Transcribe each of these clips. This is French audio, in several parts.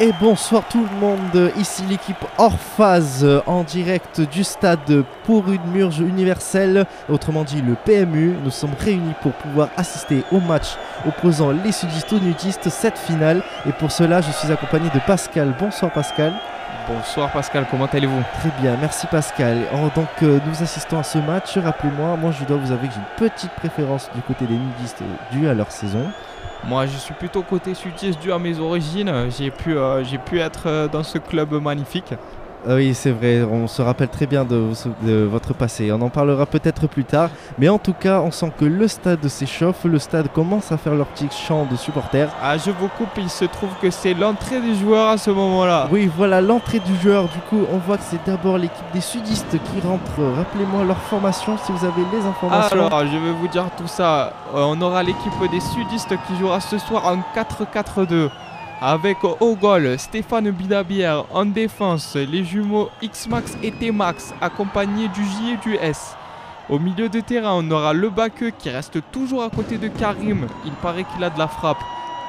et bonsoir tout le monde, ici l'équipe Orphase en direct du stade pour une murge universelle, autrement dit le PMU. Nous sommes réunis pour pouvoir assister au match opposant les sudistes aux nudistes, cette finale. Et pour cela, je suis accompagné de Pascal. Bonsoir Pascal. Bonsoir Pascal, comment allez-vous Très bien, merci Pascal. donc euh, nous assistons à ce match. Rappelez-moi, moi je dois vous avouer que j'ai une petite préférence du côté des nudistes due à leur saison. Moi, je suis plutôt côté sudiste dû à mes origines. J'ai pu, euh, pu être euh, dans ce club magnifique. Ah oui, c'est vrai, on se rappelle très bien de, votre passé. On en parlera peut-être plus tard. Mais en tout cas, on sent que le stade s'échauffe, le stade commence à faire leur petit chant de supporters. Ah, je vous coupe, il se trouve que c'est l'entrée du joueur à ce moment-là. Oui, voilà, l'entrée du joueur. Du coup, on voit que c'est d'abord l'équipe des sudistes qui rentre. Rappelez-moi leur formation si vous avez les informations. Alors, je vais vous dire tout ça. Euh, on aura l'équipe des sudistes qui jouera ce soir en 4-4-2 avec au goal Stéphane Bidabière, en défense les jumeaux X-Max et T-Max accompagnés du J et du S. Au milieu de terrain, on aura le Baqueux qui reste toujours à côté de Karim. Il paraît qu'il a de la frappe.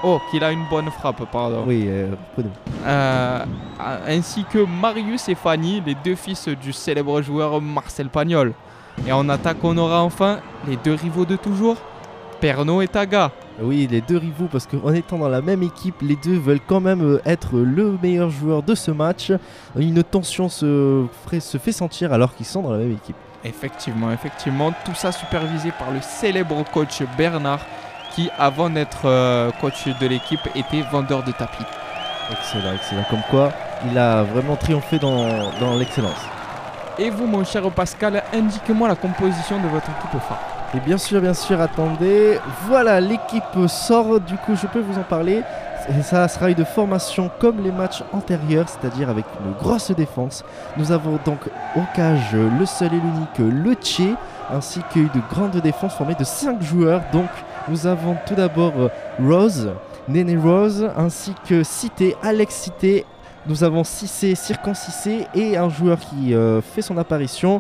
Oh, qu'il a une bonne frappe, pardon. Oui, euh, euh, ainsi que Marius et Fanny, les deux fils du célèbre joueur Marcel Pagnol. Et en attaque, on aura enfin les deux rivaux de toujours, Pernod et Taga. Oui, les deux rivaux, parce qu'en étant dans la même équipe, les deux veulent quand même euh, être le meilleur joueur de ce match. Une tension se, se fait sentir alors qu'ils sont dans la même équipe. Effectivement, effectivement, tout ça supervisé par le célèbre coach Bernard, qui avant d'être euh, coach de l'équipe était vendeur de tapis. Excellent, excellent. Comme quoi, il a vraiment triomphé dans, dans l'excellence. Et vous, mon cher Pascal, indiquez-moi la composition de votre équipe phare. Et bien sûr, bien sûr, attendez. Voilà, l'équipe sort, du coup, je peux vous en parler. Ça sera une formation comme les matchs antérieurs, c'est-à-dire avec une grosse défense. Nous avons donc au cage le seul et l'unique Le Tché, ainsi qu'une grande défense formée de 5 joueurs. Donc nous avons tout d'abord Rose, Néné Rose, ainsi que Cité, Alex Cité. Nous avons Cissé, Circon Cissé et un joueur qui euh, fait son apparition,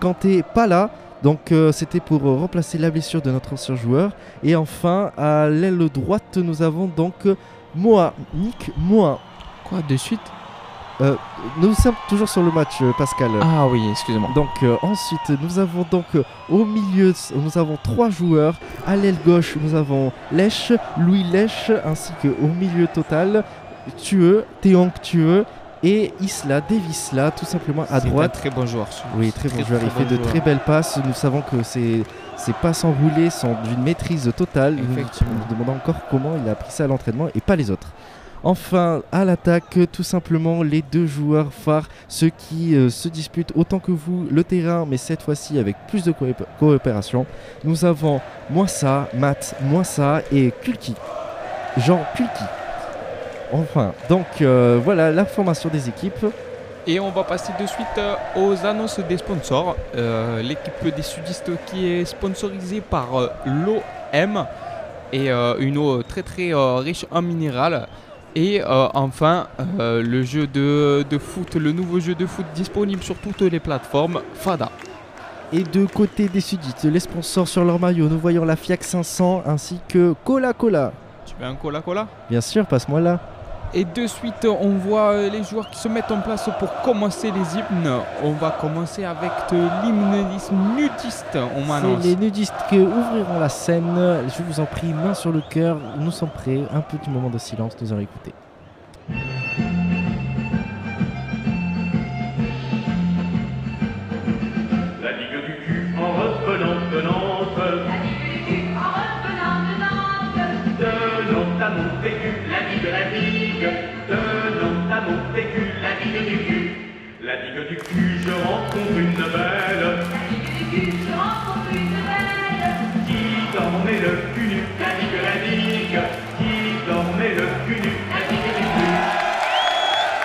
Kanté pas là. Donc euh, c'était pour euh, remplacer la blessure de notre ancien joueur. Et enfin, à l'aile droite, nous avons donc Moa, Nick Moa. Quoi, de suite? Euh, nous sommes toujours sur le match, Pascal. Ah oui, excusez-moi. Donc ensuite, nous avons donc au milieu, nous avons trois joueurs. À l'aile gauche, nous avons Lèche, Louis Lèche, ainsi qu'au milieu total, Tueux, Théon Tueux et Isla, Davisla, tout simplement à droite. Un très bon joueur. Oui, très, bon joueur. il fait de très belles passes. Nous savons que ces, passes enroulées sont d'une maîtrise totale. Nous nous demandons encore comment il a appris ça à l'entraînement et pas les autres. Enfin, à l'attaque, tout simplement les deux joueurs phares, ceux qui euh, se disputent autant que vous le terrain, mais cette fois-ci avec plus de coopération. Nous avons Moissa, Matt, Moissa et Kulki. Jean Kulki. Enfin, donc euh, voilà la formation des équipes. Et on va passer de suite euh, aux annonces des sponsors. Euh, l'équipe des sudistes qui est sponsorisée par l'OM et une eau très très riche en minéral. Et enfin, le jeu de, de, foot, le nouveau jeu de foot disponible sur toutes les plateformes, Fada. Et de côté des sudistes, les sponsors sur leur maillot, nous voyons la FIAC 500 ainsi que Cola Cola. Tu veux un Cola Cola? Bien sûr, passe-moi là. Et de suite, on voit euh, les joueurs qui se mettent en place pour commencer les hymnes. On va commencer avec l'hymne nudiste, on C'est les nudistes qui ouvriront la scène. Je vous en prie, main sur le cœur. Nous sommes prêts. Un petit moment de silence, nous allons écouter. Du cul, je rencontre une belle.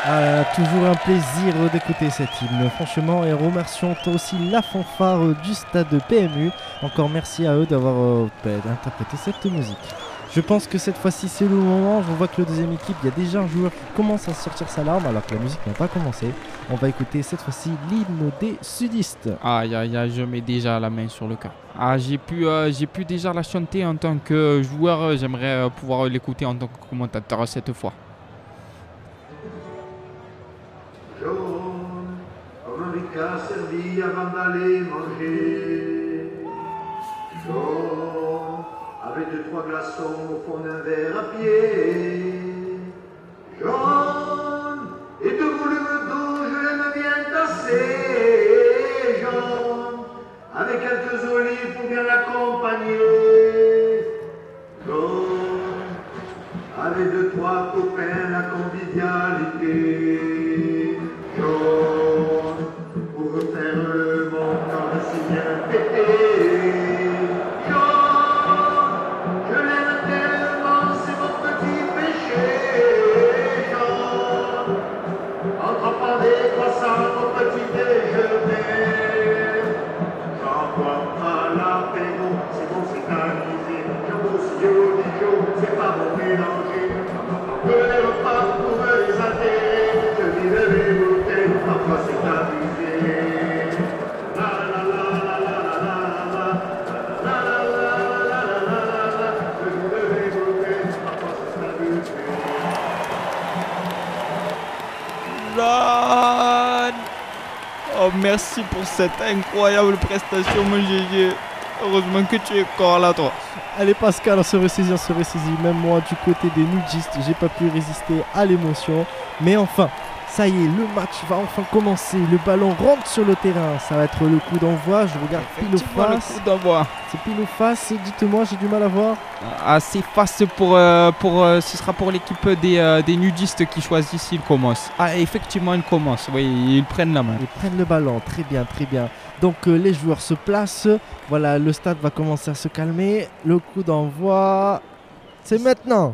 La toujours un plaisir d'écouter cette hymne, franchement, et remercions aussi la fanfare du stade PMU. Encore merci à eux d'avoir euh, bah, interprété cette musique. Je pense que cette fois-ci c'est le moment, je vois que la deuxième équipe, il y a déjà un joueur qui commence à sortir sa larme alors que la musique n'a pas commencé. On va écouter cette fois-ci l'hymne des sudistes. Aïe aïe aïe, je mets déjà la main sur le cœur. Ah, j'ai pu, euh, pu déjà la chanter en tant que joueur, j'aimerais euh, pouvoir l'écouter en tant que commentateur cette fois glaçons au fond d'un verre à pied. John est de volume d'eau, je l'aime bien tasser. John, avec quelques olives pour bien l'accompagner. John avait deux, trois copains, la convivialité. Merci pour cette incroyable prestation, mon GG. Heureusement que tu es encore là, toi. Allez Pascal, on se ressaisit, on se ressaisit. Même moi, du côté des nudistes, j'ai pas pu résister à l'émotion. Mais enfin, ça y est, le match va enfin commencer. Le ballon rentre sur le terrain. Ça va être le coup d'envoi. Je regarde pile au face. C'est pile au face. Dites-moi, j'ai du mal à voir. Assez face pour, euh, pour euh, ce sera pour l'équipe des, euh, des nudistes qui choisissent s'ils commencent. Ah effectivement ils commencent, oui ils prennent la main. Ils prennent le ballon. Très bien, très bien. Donc les joueurs se placent. Voilà, le stade va commencer à se calmer. Le coup d'envoi, c'est maintenant.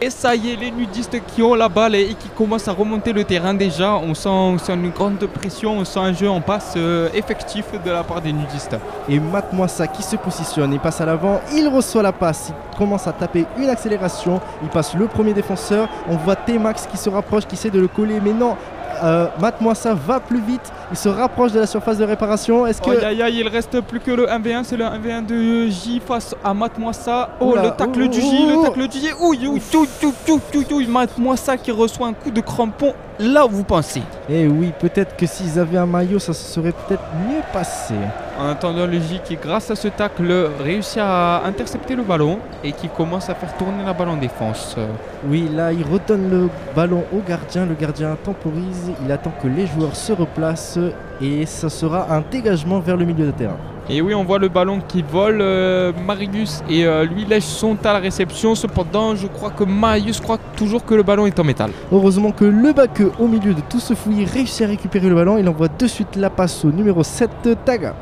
Et ça y est, les nudistes qui ont la balle et qui commencent à remonter le terrain déjà, on sent, une grande pression, on sent un jeu en passe euh, effectif de la part des nudistes. Et mate-moi ça qui se positionne, il passe à l'avant, il reçoit la passe, il commence à taper une accélération, il passe le premier défenseur, on voit T-Max qui se rapproche, qui essaie de le coller, mais non, euh, ça va plus vite, il se rapproche de la surface de réparation, est-ce que... Aïe aïe aïe, il reste plus que le 1v1, c'est le 1v1 de J face à Mate-moi ça. Oh, Oula, le tacle du J, le tacle du J. Ouille, ouille, tout, tout, tout, tout, ça qui reçoit un coup de crampon là où vous pensez. Eh oui, peut-être que s'ils avaient un maillot, ça se serait peut-être mieux passé. En attendant, qui, grâce à ce tacle, réussit à intercepter le ballon et qui commence à faire tourner la balle en défense. Oui, là, il redonne le ballon au gardien, le gardien temporise, il attend que les joueurs se replacent et ça sera un dégagement vers le milieu de terrain. Et oui, on voit le ballon qui vole. euh, Marius et euh, lui lèche sont à la réception. Cependant, je crois que Marius croit toujours que le ballon est en métal. Heureusement que le Baqueux, au milieu de tout ce fouillis, réussit à récupérer le ballon. Il envoie de suite la passe au numéro 7, Taga.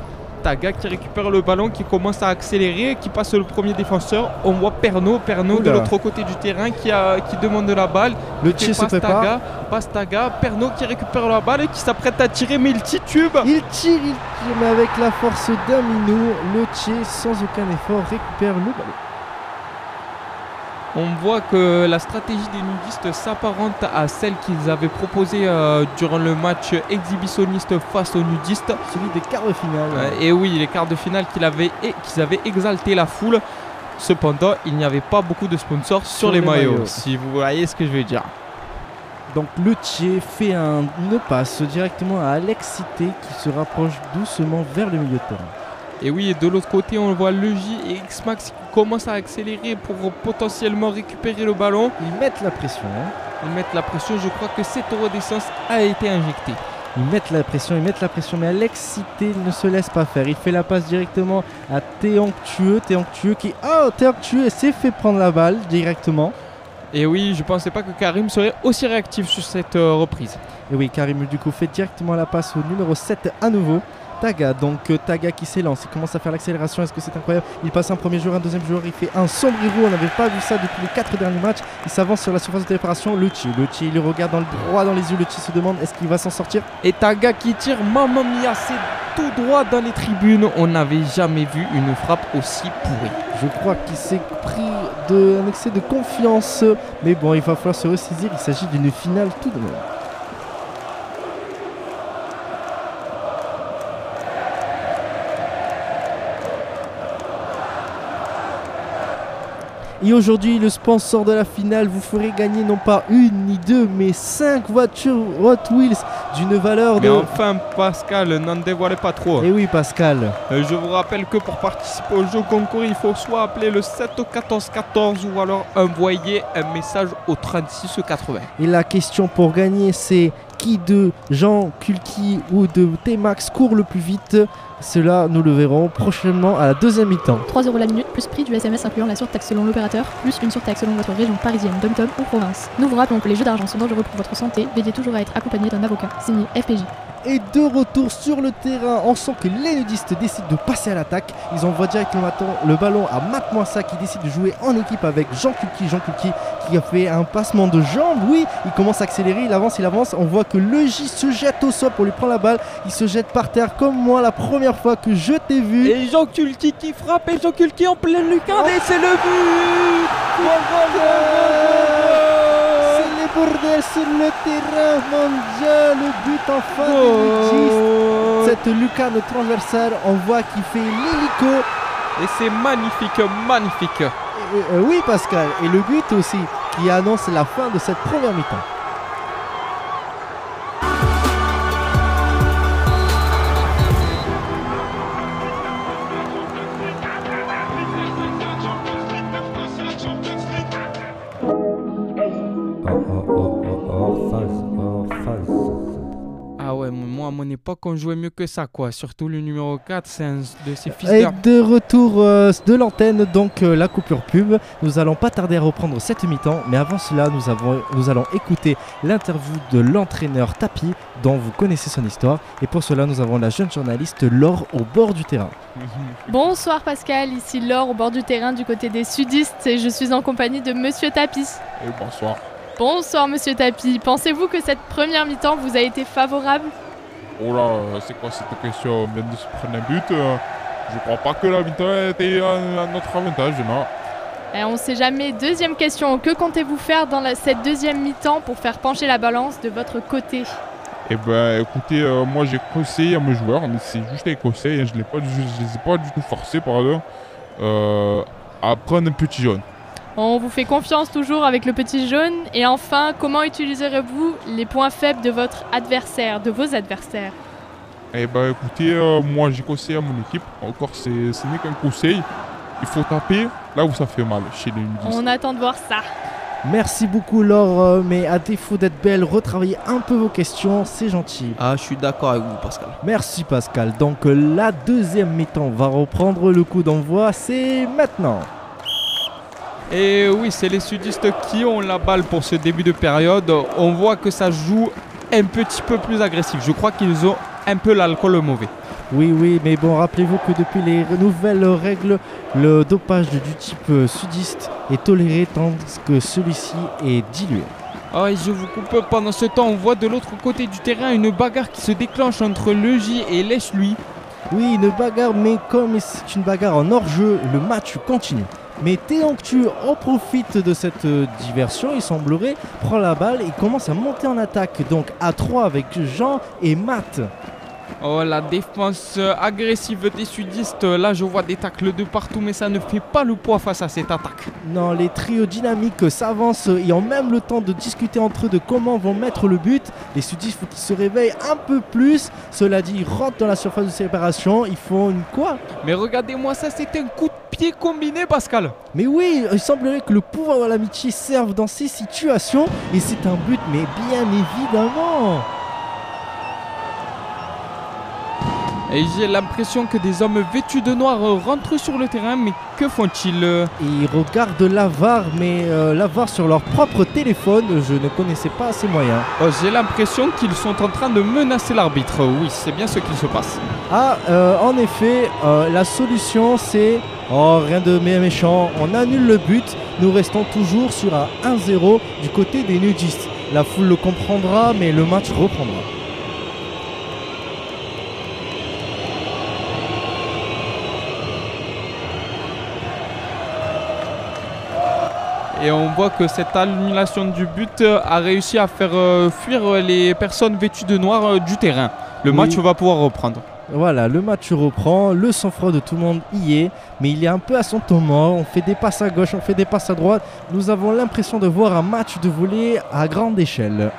Taga qui récupère le ballon, qui commence à accélérer, qui passe le premier défenseur. On voit Pernaud, Pernaud de l'autre côté du terrain qui, a, qui demande la balle. Le Tché se prépare. Taga, passe Taga, Pernaud qui récupère la balle et qui s'apprête à tirer, mais il titube. Il tire, il tire, mais avec la force d'un minot, le Tché, sans aucun effort, récupère le ballon. On voit que la stratégie des nudistes s'apparente à celle qu'ils avaient proposée euh, durant le match exhibitionniste face aux nudistes. Celui des quarts de finale. Euh, et oui, les quarts de finale qu'ils avaient, et- qu'ils avaient exalté la foule. Cependant, il n'y avait pas beaucoup de sponsors sur, Sur les, les maillots, maillots. si vous voyez ce que je veux dire. Donc le Tché fait un, une passe directement à Alex Cité qui se rapproche doucement vers le milieu de terrain. Et oui, et de l'autre côté, on voit le J et X-Max qui commencent à accélérer pour potentiellement récupérer le ballon. Ils mettent la pression. hein. Ils mettent la pression. Je crois que cette redescence a été injectée. Ils mettent la pression, ils mettent la pression, mais Alex Cité ne se laisse pas faire. Il fait la passe directement à Théonctueux. Théonctueux qui. Oh Théonctueux s'est fait prendre la balle directement. Et oui, je pensais pas que Karim serait aussi réactif sur cette euh, reprise. Et oui, Karim du coup fait directement la passe au numéro 7 à nouveau. Taga, donc euh, Taga qui s'élance, il commence à faire l'accélération, est-ce que c'est incroyable? Il passe un premier joueur, un deuxième joueur, il fait un sombrero, on n'avait pas vu ça depuis les quatre derniers matchs. Il s'avance sur la surface de réparation, le Chi, le Chi, il le regarde dans le droit dans les yeux, le Chi se demande est-ce qu'il va s'en sortir? Et Taga qui tire, Mamma Mia, c'est tout droit dans les tribunes. On n'avait jamais vu une frappe aussi pourrie. Je crois qu'il s'est pris de, un excès de confiance, mais bon, il va falloir se ressaisir, il s'agit d'une finale tout de même. Et aujourd'hui, le sponsor de la finale vous ferait gagner non pas une ni deux, mais cinq voitures Hot Wheels d'une valeur Mais de... enfin, Pascal, n'en dévoilez pas trop. Eh oui Pascal, Euh, Je vous rappelle que pour participer au jeu concours, il faut soit appeler le 7 14 14 ou alors envoyer un message au 36 80. et la question pour gagner c'est qui de Jean Kulki ou de T-Max court le plus vite Cela nous le verrons prochainement à la deuxième mi-temps. 3 euros la minute, plus prix du SMS incluant la surtaxe selon l'opérateur, plus une surtaxe selon votre région parisienne, dom ou province. Nous vous rappelons que les jeux d'argent sont dangereux pour votre santé, veillez toujours à être accompagné d'un avocat. Signé FPJ. Et de retour sur le terrain, on sent que les nudistes décident de passer à l'attaque. Ils envoient directement le ballon à Matt Moissa qui décide de jouer en équipe avec Jean Kulki. Jean Kulki qui a fait un passement de jambes. Oui, il commence à accélérer, il avance, il avance. On voit que le J se jette au sol pour lui prendre la balle. Il se jette par terre comme moi la première fois que je t'ai vu. Et Jean Kulki qui frappe et Jean Kulki en pleine lucarne et c'est le but sur le terrain, mon Dieu, le but des nudistes. Goal Cette lucarne transversale, on voit qu'il fait l'hélico. Et c'est magnifique, magnifique Et, euh, oui, Pascal. Et le but aussi, qui annonce la fin de cette première mi-temps. Ah ouais, moi à mon époque on jouait mieux que ça quoi. Surtout le numéro 4, c'est un de ces fils Et de retour euh, de l'antenne, donc euh, la coupure pub. Nous allons pas tarder à reprendre cette mi-temps, mais avant cela, nous, avons, nous allons écouter l'interview de l'entraîneur Tapi, dont vous connaissez son histoire. Et pour cela, nous avons la jeune journaliste Laure au bord du terrain. Bonsoir Pascal, ici Laure au bord du terrain du côté des sudistes et je suis en compagnie de Monsieur Tapis. Et bonsoir. Bonsoir Monsieur Tapis, pensez-vous que cette première mi-temps vous a été favorable? Oh là, c'est quoi cette question? On vient de se prendre un but. euh, Je crois pas que la victoire était à, à notre avantage, non. Eh, On sait jamais. Deuxième question, que comptez-vous faire dans la- cette deuxième mi-temps pour faire pencher la balance de votre côté? Eh ben, écoutez, euh, moi j'ai conseillé à mes joueurs, mais c'est juste des conseils, hein, je ne les ai pas du tout forcés, pardon, euh, à prendre un petit jaune. On vous fait confiance toujours avec le petit jaune. Et enfin, comment utiliserez-vous les points faibles de votre adversaire, de vos adversaires? Eh ben, écoutez, euh, moi j'ai conseillé à mon équipe, encore c'est- ce n'est qu'un conseil, il faut taper là où ça fait mal, chez les nudistes. On attend de voir ça. Merci beaucoup, Laure. euh, Mais à défaut d'être belle, retravaillez un peu vos questions, c'est gentil. Ah, je suis d'accord avec vous, Pascal. Merci, Pascal. Donc, la deuxième mi-temps va reprendre le coup d'envoi. C'est maintenant. Et oui, c'est les sudistes qui ont la balle pour ce début de période. On voit que ça joue un petit peu plus agressif. Je crois qu'ils ont un peu l'alcool mauvais. Oui, oui, mais bon, rappelez-vous que depuis les nouvelles règles, le dopage du type sudiste est toléré tandis que celui-ci est dilué. Ah, et je vous coupe pendant ce temps. On voit de l'autre côté du terrain une bagarre qui se déclenche entre le J et Lèche-lui. Oui, une bagarre, mais comme c'est une bagarre en hors-jeu, le match continue. Mais Théonctu en profite de cette euh, diversion, il semblerait, prend la balle et commence à monter en attaque. Donc à 3 avec Jean et Matt. Oh, la défense agressive des sudistes. Là, je vois des tacles de partout, mais ça ne fait pas le poids face à cette attaque. Non, les trios dynamiques s'avancent et ont même le temps de discuter entre eux de comment vont mettre le but. Les sudistes, faut qu'ils se réveillent un peu plus. Cela dit, ils rentrent dans la surface de séparation. Ils font une quoi? Mais regardez-moi ça, c'est un coup de pied combiné, Pascal. Mais oui, il semblerait que le pouvoir de l'amitié serve dans ces situations. Et c'est un but, mais bien évidemment. Et j'ai l'impression que des hommes vêtus de noir rentrent sur le terrain, mais que font-ils? Ils regardent l'avare, mais euh, l'avare sur leur propre téléphone. Je ne connaissais pas ces moyens. Oh, J'ai l'impression qu'ils sont en train de menacer l'arbitre. Oui, c'est bien ce qu'il se passe. Ah, euh, en effet, euh, la solution c'est. Oh, rien de mé- méchant, on annule le but, nous restons toujours sur un 1-0 du côté des nudistes. La foule le comprendra, mais le match reprendra. Et on voit que cette annulation du but a réussi à faire euh, fuir les personnes vêtues de noir euh, du terrain. Le Oui. match va pouvoir reprendre. Voilà, le match reprend, le sang-froid de tout le monde y est, mais il est un peu à son temps mort. On fait des passes à gauche, on fait des passes à droite. Nous avons l'impression de voir un match de volley à grande échelle.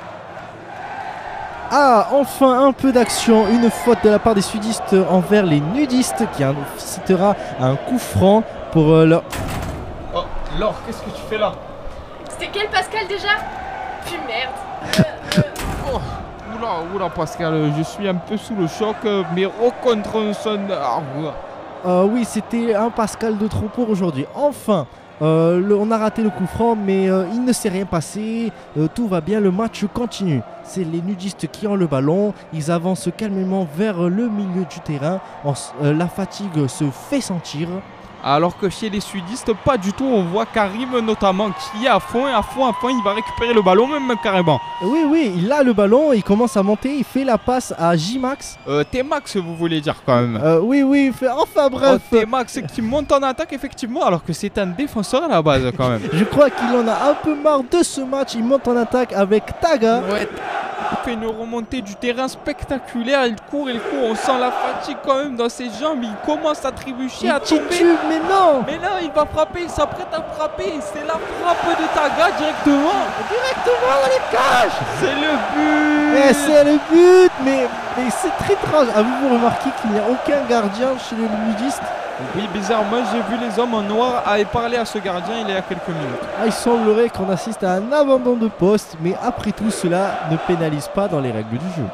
Ah, enfin un peu d'action, une faute de la part des sudistes envers les nudistes qui incitera à un coup franc pour euh, leur... Laure, qu'est-ce que tu fais là C'était quel Pascal déjà Puis merde. Oh, Oula, oula Pascal, je suis un peu sous le choc, euh, mais au contre son arbre. Euh, oui, c'était un Pascal de trop pour aujourd'hui. Enfin, euh, le- on a raté le coup franc, mais euh, il ne s'est rien passé. Euh, tout va bien, le match continue. C'est les nudistes qui ont le ballon. Ils avancent calmement vers le milieu du terrain. En euh, la fatigue se fait sentir. Alors que chez les sudistes, pas du tout, on voit Karim notamment qui est à fond et à fond, à fond, il va récupérer le ballon même carrément. Oui, oui, il a le ballon, il commence à monter, il fait la passe à J-Max. Euh, T-Max, vous voulez dire quand même Euh, oui, oui, il fait... enfin bref. Oh, T-Max qui monte en attaque effectivement alors que c'est un défenseur à la base quand même. Je crois qu'il en a un peu marre de ce match. Il monte en attaque avec Taga. Ouais, il fait une remontée du terrain spectaculaire, il court, il court, on sent la fatigue quand même dans ses jambes, il commence à trébucher, Il à tomber. titube, mais non Mais là, il va frapper, il s'apprête à frapper, c'est la frappe de Taga directement. Directement dans les cages C'est le but. Et c'est le but Mais, mais c'est très étrange. Avez-vous remarqué qu'il n'y a aucun gardien chez les nudistes Oui, bizarrement, j'ai vu les hommes en noir aller parler à ce gardien il y a quelques minutes. ah, Il semblerait qu'on assiste à un abandon de poste, mais après tout, cela ne pénalise pas dans les règles du jeu.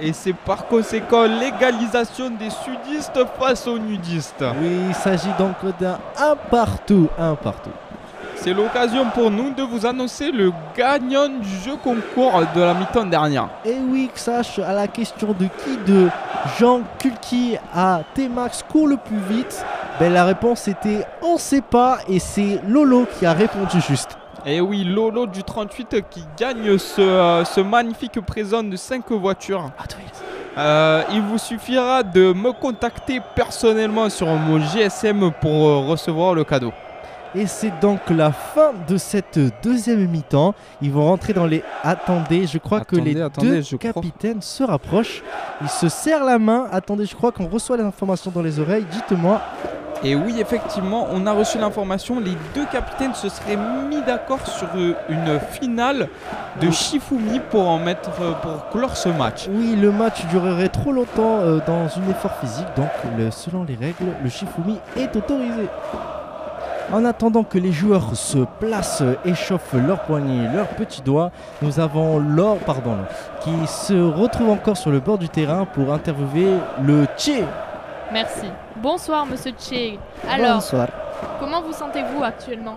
Et c'est par conséquent l'égalisation des sudistes face aux nudistes. Oui, il s'agit donc d'un un partout, un partout. C'est l'occasion pour nous de vous annoncer le gagnant du jeu concours de la mi-temps dernière. Et oui, que sache à la question de qui de Jean Kulki à T-Max court le plus vite, ben la réponse était on sait pas et c'est Lolo qui a répondu juste. Et oui, Lolo du 38 qui gagne ce, euh, ce magnifique présent de 5 voitures. Euh, il vous suffira de me contacter personnellement sur mon GSM pour euh, recevoir le cadeau. Et c'est donc la fin de cette deuxième mi-temps. Ils vont rentrer dans les. Attendez, je crois que les attendez, deux je crois. capitaines se rapprochent. Ils se serrent la main. Attendez, je crois qu'on reçoit les informations dans les oreilles. Dites-moi. Et oui, effectivement, on a reçu l'information. Les deux capitaines se seraient mis d'accord sur euh, une finale de Shifumi pour en mettre euh, pour clore ce match. Oui, le match durerait trop longtemps euh, dans un effort physique. Donc, selon les règles, le Shifumi est autorisé. En attendant que les joueurs se placent, échauffent leurs poignets, leurs petits doigts, nous avons Laure, pardon, qui se retrouve encore sur le bord du terrain pour interviewer le Tché. Merci. Bonsoir, monsieur Che. Alors, Bonsoir. comment vous sentez-vous actuellement?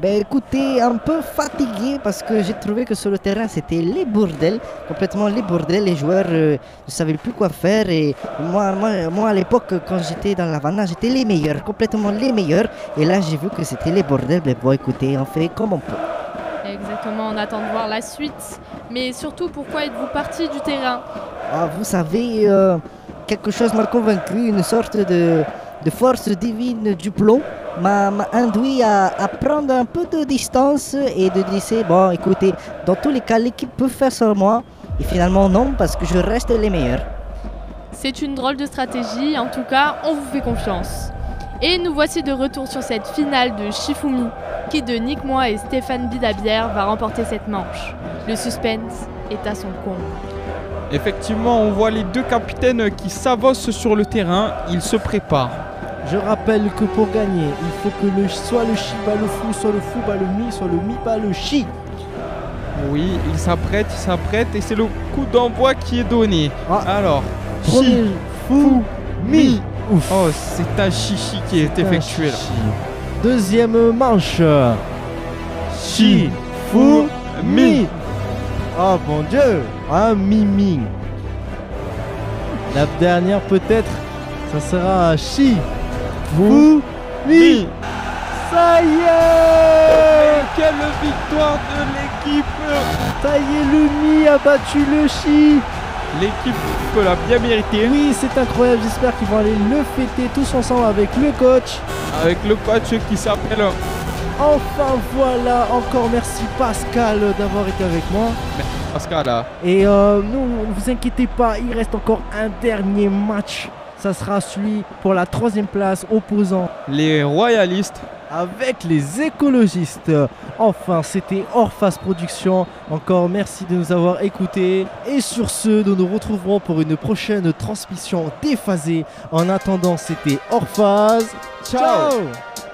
Ben écoutez, un peu fatigué parce que j'ai trouvé que sur le terrain c'était les bordels, complètement les bordels. Les joueurs euh, ne savaient plus quoi faire et moi, moi, moi à l'époque quand j'étais dans la j'étais les meilleurs, complètement les meilleurs. Et là j'ai vu que c'était les bordels. Ben bon écoutez, on fait comme on peut. Exactement, on attend de voir la suite. Mais surtout, pourquoi êtes-vous parti du terrain? Ah, vous savez, euh, quelque chose m'a convaincu, une sorte de, force divine du plomb m'a induit à, à prendre un peu de distance et de dire, bon, écoutez, dans tous les cas, l'équipe peut faire sur moi. Et finalement, non, parce que je reste les meilleurs. C'est une drôle de stratégie, en tout cas, on vous fait confiance. Et nous voici de retour sur cette finale de Shifumi. Qui de Nick Moi et Stéphane Bidabière va remporter cette manche Le suspense est à son comble. Effectivement, on voit les deux capitaines qui s'avancent sur le terrain. Ils se préparent. Je rappelle que pour gagner, il faut que le, soit le chi bat le fou, soit le fou bat le mi, soit le mi bat le chi. Oui, ils s'apprêtent, ils s'apprêtent et c'est le coup d'envoi qui est donné. Ah. Alors, Premier chi. fou, mi. Ouf. Oh, c'est un chichi qui est effectué là. Deuxième manche. Chi, fou, mi. Oh mon dieu, un mimi. La dernière peut-être, ça sera chi, fou, mi. Ça y est Quelle victoire de l'équipe Ça y est, le mi a battu le chi. L'équipe l'a bien mérité. Oui, c'est incroyable. J'espère qu'ils vont aller le fêter tous ensemble avec le coach. Avec le coach qui s'appelle Enfin voilà, encore merci Pascal d'avoir été avec moi. Merci Pascal. Hein. Et euh, nous, vous inquiétez pas, il reste encore un dernier match. Ça sera celui pour la troisième place opposant les royalistes avec les écologistes. Enfin, c'était Orphas Production. Encore merci de nous avoir écoutés. Et sur ce, nous nous retrouverons pour une prochaine transmission déphasée. En attendant, c'était Orphas. Ciao. Ciao